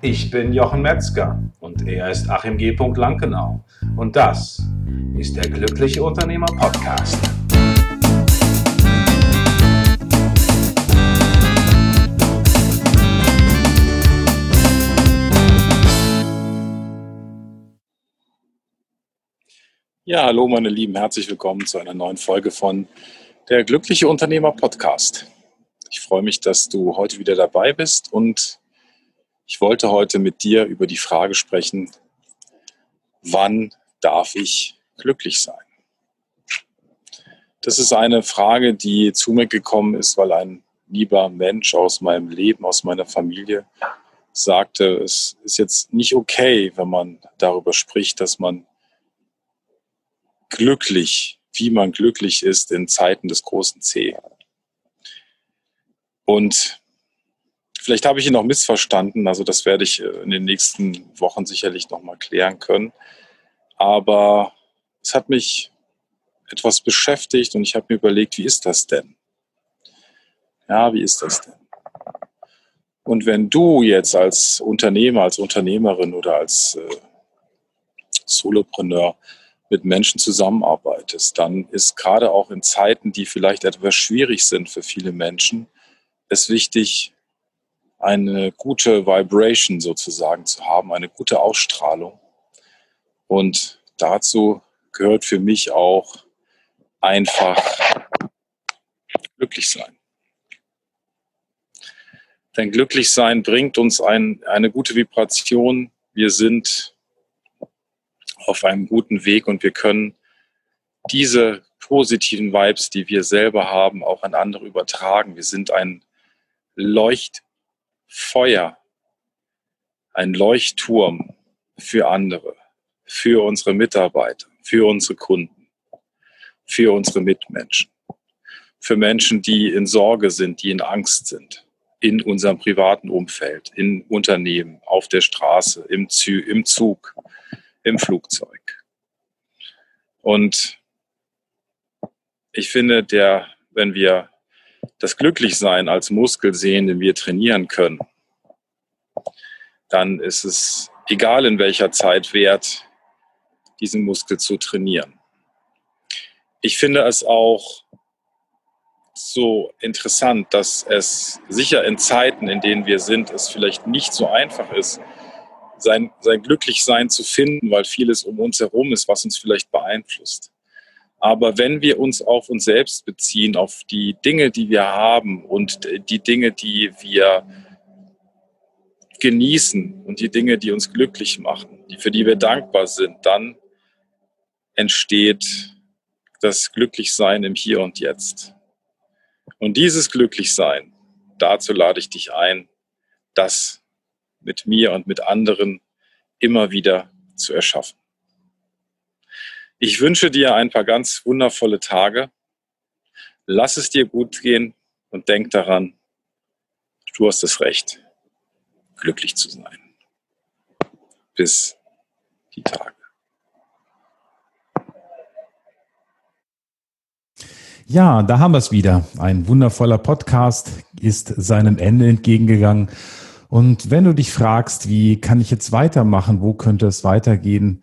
Ich bin Jochen Metzger und er ist Achim G. Lankenau. Und das ist der Glückliche Unternehmer Podcast. Ja, hallo meine Lieben, herzlich willkommen zu einer neuen Folge von der Glückliche Unternehmer Podcast. Ich freue mich, dass du heute wieder dabei bist und ich wollte heute mit dir über die Frage sprechen, wann darf ich glücklich sein? Das ist eine Frage, die zu mir gekommen ist, weil ein lieber Mensch aus meinem Leben, aus meiner Familie sagte, es ist jetzt nicht okay, wenn man darüber spricht, dass man glücklich, wie man glücklich ist in Zeiten des großen C. Und Vielleicht habe ich ihn noch missverstanden, also das werde ich äh, in den nächsten Wochen sicherlich nochmal klären können. Aber es hat mich etwas beschäftigt und ich habe mir überlegt, wie ist das denn? Ja, wie ist das denn? Und wenn du jetzt als Unternehmer, als Unternehmerin oder als äh, Solopreneur mit Menschen zusammenarbeitest, dann ist gerade auch in Zeiten, die vielleicht etwas schwierig sind für viele Menschen, es wichtig, eine gute Vibration sozusagen zu haben, eine gute Ausstrahlung. Und dazu gehört für mich auch einfach glücklich sein. Denn glücklich sein bringt uns ein, eine gute Vibration. Wir sind auf einem guten Weg und wir können diese positiven Vibes, die wir selber haben, auch an andere übertragen. Wir sind ein Leucht Feuer, ein Leuchtturm für andere, für unsere Mitarbeiter, für unsere Kunden, für unsere Mitmenschen, für Menschen, die in Sorge sind, die in Angst sind, in unserem privaten Umfeld, in Unternehmen, auf der Straße, im, Zü im Zug, im Flugzeug. Und ich finde, der, wenn wir das Glücklichsein als Muskel sehen, den wir trainieren können, dann ist es egal in welcher Zeit wert, diesen Muskel zu trainieren. Ich finde es auch so interessant, dass es sicher in Zeiten, in denen wir sind, es vielleicht nicht so einfach ist, sein, sein Glücklichsein zu finden, weil vieles um uns herum ist, was uns vielleicht beeinflusst. Aber wenn wir uns auf uns selbst beziehen, auf die Dinge, die wir haben und die Dinge, die wir genießen und die Dinge, die uns glücklich machen, die, für die wir dankbar sind, dann entsteht das Glücklichsein im Hier und Jetzt. Und dieses Glücklichsein, dazu lade ich dich ein, das mit mir und mit anderen immer wieder zu erschaffen. Ich wünsche dir ein paar ganz wundervolle Tage. Lass es dir gut gehen und denk daran, du hast das Recht, glücklich zu sein. Bis die Tage. Ja, da haben wir es wieder. Ein wundervoller Podcast ist seinem Ende entgegengegangen. Und wenn du dich fragst, wie kann ich jetzt weitermachen, wo könnte es weitergehen,